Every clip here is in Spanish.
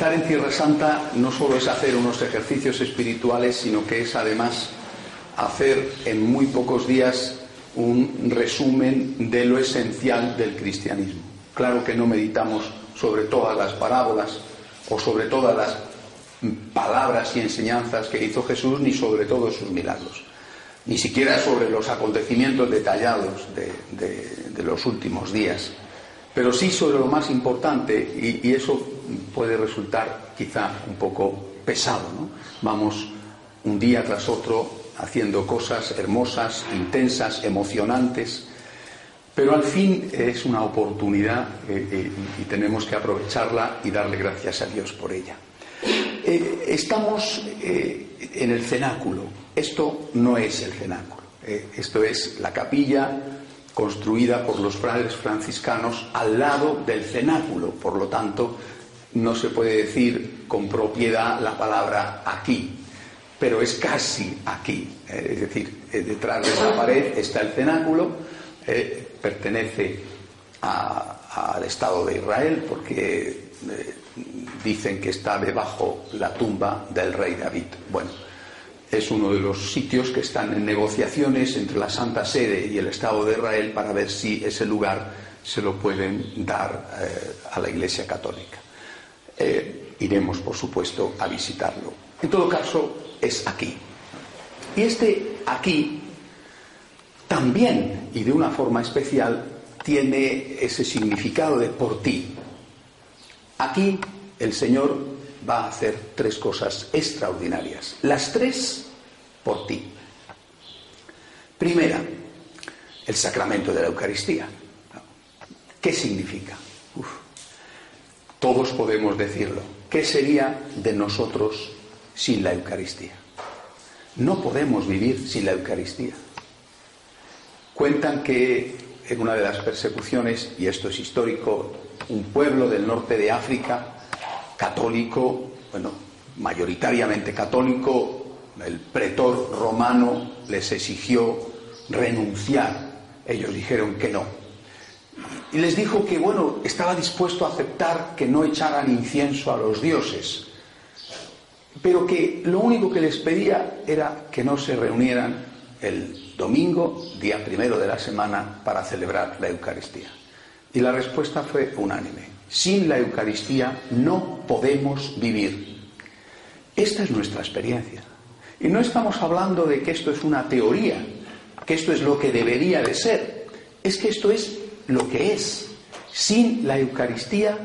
Estar en Tierra Santa no solo es hacer unos ejercicios espirituales, sino que es además hacer en muy pocos días un resumen de lo esencial del cristianismo. Claro que no meditamos sobre todas las parábolas o sobre todas las palabras y enseñanzas que hizo Jesús, ni sobre todos sus milagros, ni siquiera sobre los acontecimientos detallados de, los últimos días, pero sí sobre lo más importante, y, eso puede resultar quizá un poco pesado. ¿no? Vamos un día tras otro haciendo cosas hermosas, intensas, emocionantes, pero al fin es una oportunidad eh, eh, y tenemos que aprovecharla y darle gracias a Dios por ella. Eh, estamos en el cenáculo. Esto no es el cenáculo. esto es la capilla construida por los padres franciscanos al lado del cenáculo. Por lo tanto, no se puede decir con propiedad la palabra aquí, pero es casi aquí. es decir, detrás de esa pared está el cenáculo pertenece al Estado de Israel porque eh, dicen que está debajo la tumba del rey David. Bueno, es uno de los sitios que están en negociaciones entre la Santa Sede y el Estado de Israel para ver si ese lugar se lo pueden dar eh, a la Iglesia Católica. Eh, iremos, por supuesto, a visitarlo. En todo caso, es aquí. Y este aquí también y de una forma especial tiene ese significado de por ti. Aquí el Señor va a hacer tres cosas extraordinarias, las tres por ti. Primera, el sacramento de la Eucaristía. ¿Qué significa? todos podemos decirlo. ¿Qué sería de nosotros sin la Eucaristía? No podemos vivir sin la Eucaristía. Cuentan que en una de las persecuciones, y esto es histórico, un pueblo del norte de África, católico, bueno, mayoritariamente católico, el pretor romano les exigió renunciar. Ellos dijeron que no. Y les dijo que, bueno, estaba dispuesto a aceptar que no echaran incienso a los dioses, pero que lo único que les pedía era que no se reunieran el domingo, día primero de la semana, para celebrar la Eucaristía. Y la respuesta fue unánime. Sin la Eucaristía no podemos vivir. Esta es nuestra experiencia. Y no estamos hablando de que esto es una teoría, que esto es lo que debería de ser. Es que esto es lo que es. Sin la Eucaristía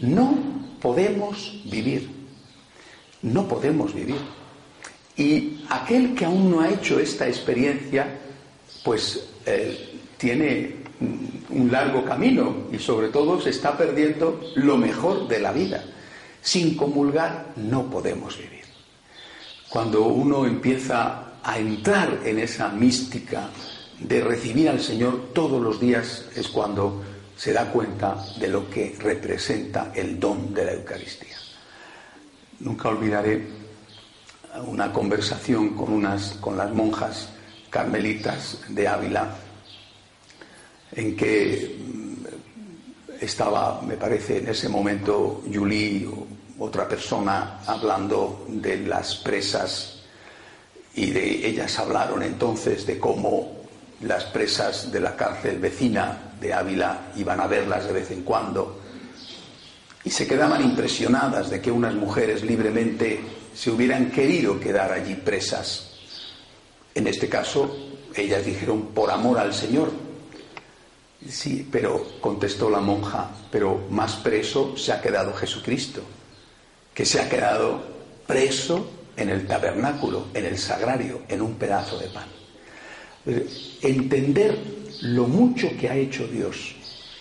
no podemos vivir. No podemos vivir. Y aquel que aún no ha hecho esta experiencia, pues eh, tiene un largo camino y sobre todo se está perdiendo lo mejor de la vida. Sin comulgar no podemos vivir. Cuando uno empieza a entrar en esa mística de recibir al Señor todos los días es cuando se da cuenta de lo que representa el don de la Eucaristía. Nunca olvidaré una conversación con, unas, con las monjas carmelitas de Ávila, en que mm, estaba, me parece, en ese momento Julie otra persona hablando de las presas y de ellas hablaron entonces de cómo las presas de la cárcel vecina de Ávila iban a verlas de vez en cuando y se quedaban impresionadas de que unas mujeres libremente se hubieran querido quedar allí presas. En este caso, ellas dijeron, por amor al Señor. Sí, pero contestó la monja, pero más preso se ha quedado Jesucristo, que se ha quedado preso en el tabernáculo, en el sagrario, en un pedazo de pan. Entender lo mucho que ha hecho Dios,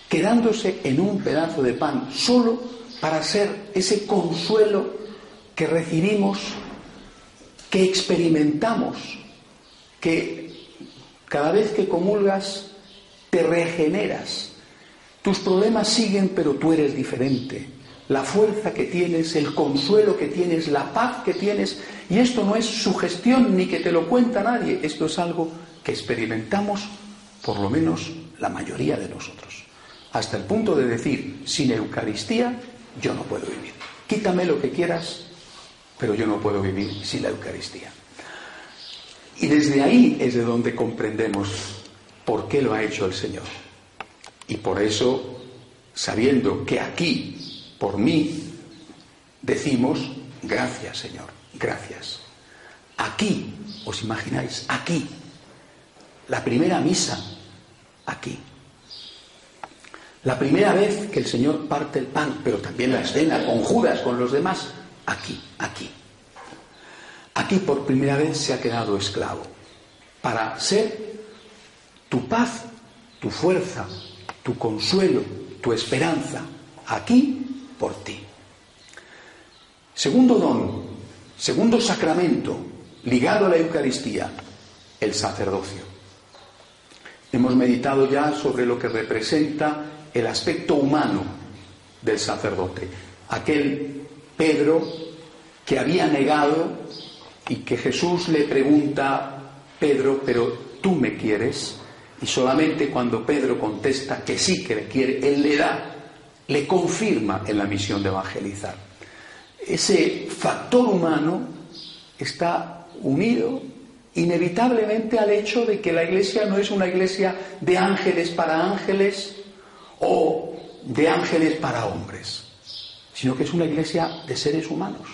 quedándose en un pedazo de pan solo para ser ese consuelo que recibimos, que experimentamos, que cada vez que comulgas te regeneras. Tus problemas siguen, pero tú eres diferente. La fuerza que tienes, el consuelo que tienes, la paz que tienes. Y esto no es sugestión ni que te lo cuenta nadie. Esto es algo que experimentamos, por lo menos la mayoría de nosotros. Hasta el punto de decir, sin Eucaristía yo no puedo vivir. quítame lo que quieras, pero yo no puedo vivir sin la Eucaristía. Y desde ahí es de donde comprendemos por qué lo ha hecho el Señor. Y por eso, sabiendo que aquí, por mí, decimos, gracias Señor, gracias. Aquí, ¿os imagináis? Aquí. La primera misa, aquí. La primera vez que el Señor parte el pan, pero también la escena con Judas, con los demás, aquí, aquí. Aquí por primera vez se ha quedado esclavo para ser tu paz, tu fuerza, tu consuelo, tu esperanza, aquí por ti. Segundo don, segundo sacramento ligado a la Eucaristía, el sacerdocio. Hemos meditado ya sobre lo que representa el aspecto humano del sacerdote, aquel Pedro que había negado y que Jesús le pregunta, Pedro, pero tú me quieres, y solamente cuando Pedro contesta que sí que le quiere, él le da, le confirma en la misión de evangelizar. Ese factor humano está unido inevitablemente al hecho de que la iglesia no es una iglesia de ángeles para ángeles o de ángeles para hombres, sino que es una iglesia de seres humanos.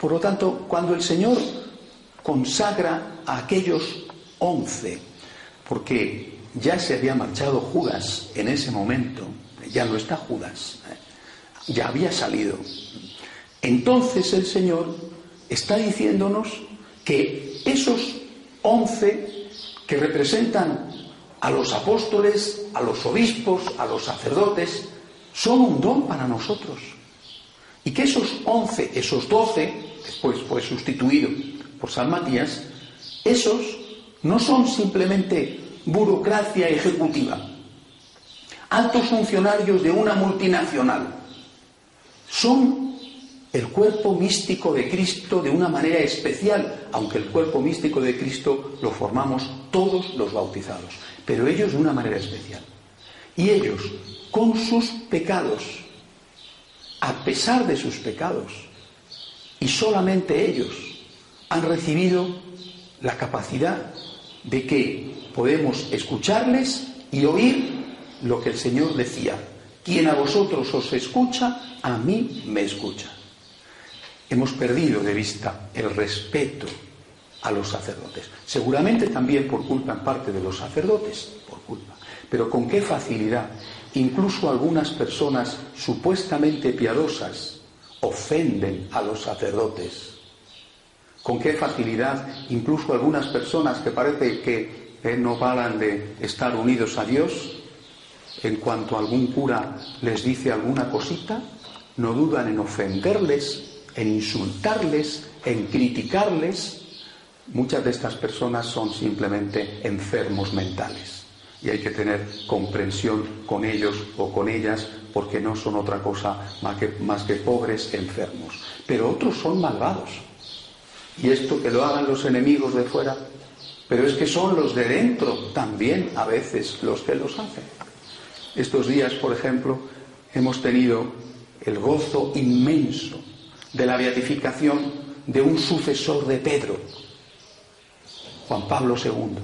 Por lo tanto, cuando el Señor consagra a aquellos once, porque ya se había marchado Judas en ese momento, ya no está Judas, ¿eh? ya había salido. Entonces el Señor está diciéndonos que esos once que representan a los apóstoles, a los obispos, a los sacerdotes, son un don para nosotros. Y que esos once, esos doce, después fue sustituido por San Matías, esos no son simplemente burocracia ejecutiva, altos funcionarios de una multinacional, son el cuerpo místico de Cristo de una manera especial, aunque el cuerpo místico de Cristo lo formamos todos los bautizados, pero ellos de una manera especial. Y ellos, con sus pecados, a pesar de sus pecados, y solamente ellos han recibido la capacidad de que podemos escucharles y oír lo que el Señor decía. Quien a vosotros os escucha, a mí me escucha. Hemos perdido de vista el respeto a los sacerdotes. Seguramente también por culpa en parte de los sacerdotes, por culpa. Pero con qué facilidad incluso algunas personas supuestamente piadosas ofenden a los sacerdotes. Con qué facilidad incluso algunas personas que parece que eh, no valan de estar unidos a Dios, en cuanto algún cura les dice alguna cosita, no dudan en ofenderles, en insultarles, en criticarles. Muchas de estas personas son simplemente enfermos mentales y hay que tener comprensión con ellos o con ellas porque no son otra cosa más que pobres enfermos. Pero otros son malvados. Y esto que lo hagan los enemigos de fuera, pero es que son los de dentro también a veces los que los hacen. Estos días, por ejemplo, hemos tenido el gozo inmenso de la beatificación de un sucesor de Pedro, Juan Pablo II.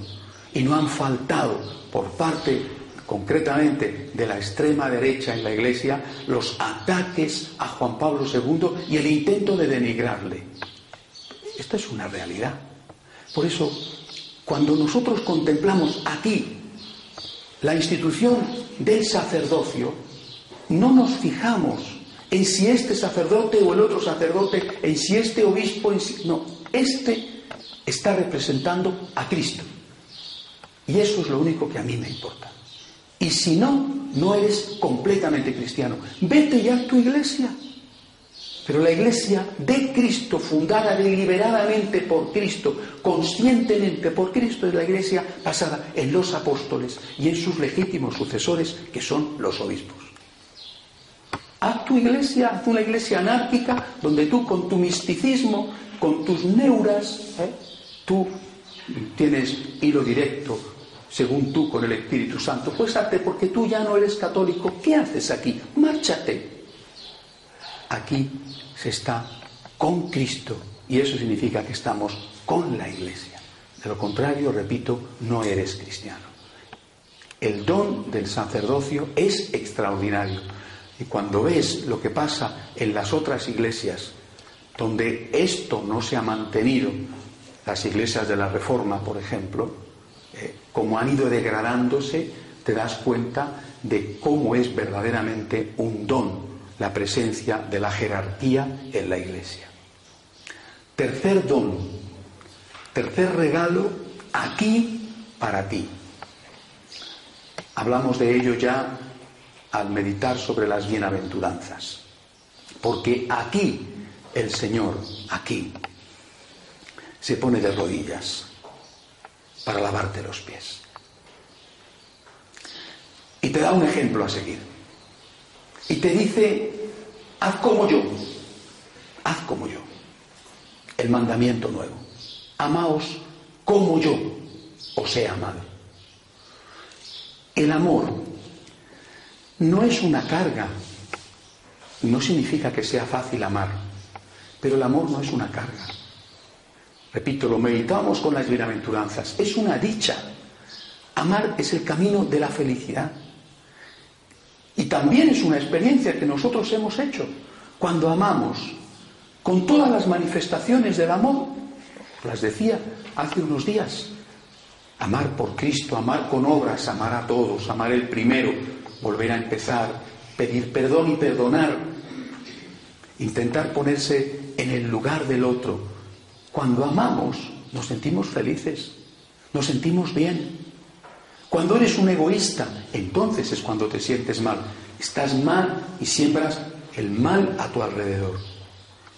Y no han faltado por parte concretamente de la extrema derecha en la Iglesia los ataques a Juan Pablo II y el intento de denigrarle. Esta es una realidad. Por eso, cuando nosotros contemplamos aquí la institución del sacerdocio, no nos fijamos en si este sacerdote o el otro sacerdote, en si este obispo, en si... no, este está representando a Cristo. Y eso es lo único que a mí me importa. Y si no, no eres completamente cristiano. Vete ya a tu iglesia. Pero la iglesia de Cristo, fundada deliberadamente por Cristo, conscientemente por Cristo, es la iglesia basada en los apóstoles y en sus legítimos sucesores, que son los obispos. Haz tu iglesia, haz una iglesia anárquica, donde tú con tu misticismo, con tus neuras, ¿eh? tú tienes hilo directo según tú con el Espíritu Santo. Pues hazte porque tú ya no eres católico. ¿Qué haces aquí? Márchate. Aquí se está con Cristo y eso significa que estamos con la Iglesia. De lo contrario, repito, no eres cristiano. El don del sacerdocio es extraordinario. Y cuando ves lo que pasa en las otras iglesias, donde esto no se ha mantenido, las iglesias de la Reforma, por ejemplo, eh, como han ido degradándose, te das cuenta de cómo es verdaderamente un don la presencia de la jerarquía en la iglesia. Tercer don, tercer regalo aquí para ti. Hablamos de ello ya al meditar sobre las bienaventuranzas, porque aquí el Señor, aquí, se pone de rodillas para lavarte los pies. Y te da un ejemplo a seguir. Y te dice, haz como yo, haz como yo. El mandamiento nuevo. Amaos como yo os he amado. El amor no es una carga. No significa que sea fácil amar, pero el amor no es una carga. Repito, lo meditamos con las bienaventuranzas. Es una dicha. Amar es el camino de la felicidad. También es una experiencia que nosotros hemos hecho cuando amamos con todas las manifestaciones del amor. Las decía hace unos días. Amar por Cristo, amar con obras, amar a todos, amar el primero, volver a empezar, pedir perdón y perdonar, intentar ponerse en el lugar del otro. Cuando amamos nos sentimos felices, nos sentimos bien, cuando eres un egoísta, entonces es cuando te sientes mal. Estás mal y siembras el mal a tu alrededor.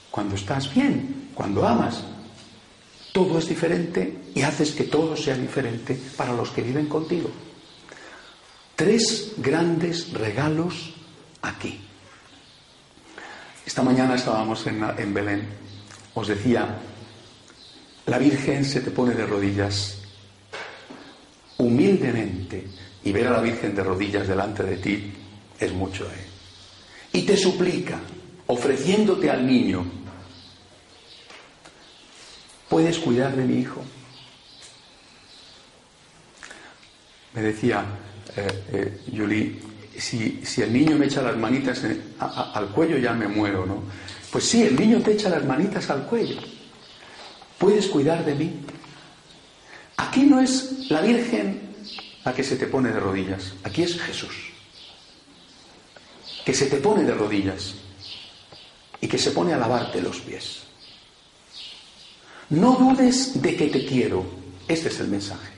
Cuando estás bien, cuando amas, todo es diferente y haces que todo sea diferente para los que viven contigo. Tres grandes regalos aquí. Esta mañana estábamos en, en Belén. Os decía, la Virgen se te pone de rodillas y ver a la Virgen de rodillas delante de ti es mucho. ¿eh? Y te suplica, ofreciéndote al niño, ¿puedes cuidar de mi hijo? Me decía eh, eh si, si, el niño me echa las manitas al cuello ya me muero, ¿no? Pues sí, el niño te echa las manitas al cuello. ¿Puedes cuidar de mí? Aquí no es la Virgen la que se te pone de rodillas, aquí es Jesús, que se te pone de rodillas y que se pone a lavarte los pies. No dudes de que te quiero, este es el mensaje.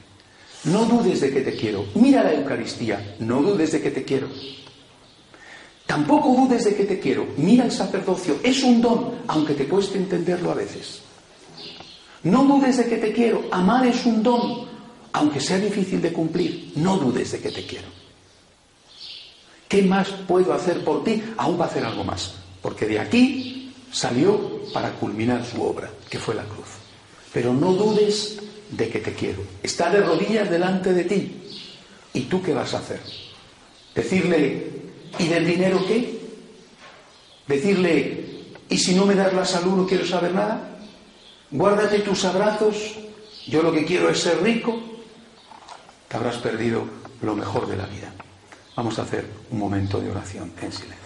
No dudes de que te quiero. Mira la Eucaristía, no dudes de que te quiero. Tampoco dudes de que te quiero. Mira el sacerdocio, es un don, aunque te cueste entenderlo a veces. No dudes de que te quiero. Amar es un don, aunque sea difícil de cumplir. No dudes de que te quiero. ¿Qué más puedo hacer por ti? Aún va a hacer algo más. Porque de aquí salió para culminar su obra, que fue la cruz. Pero no dudes de que te quiero. Está de rodillas delante de ti. ¿Y tú qué vas a hacer? Decirle, ¿y del dinero qué? Decirle, ¿y si no me das la salud no quiero saber nada? guárdate tus abrazos, yo lo que quiero es ser rico, habrás perdido lo mejor de la vida. Vamos a hacer un momento de oración en silencio.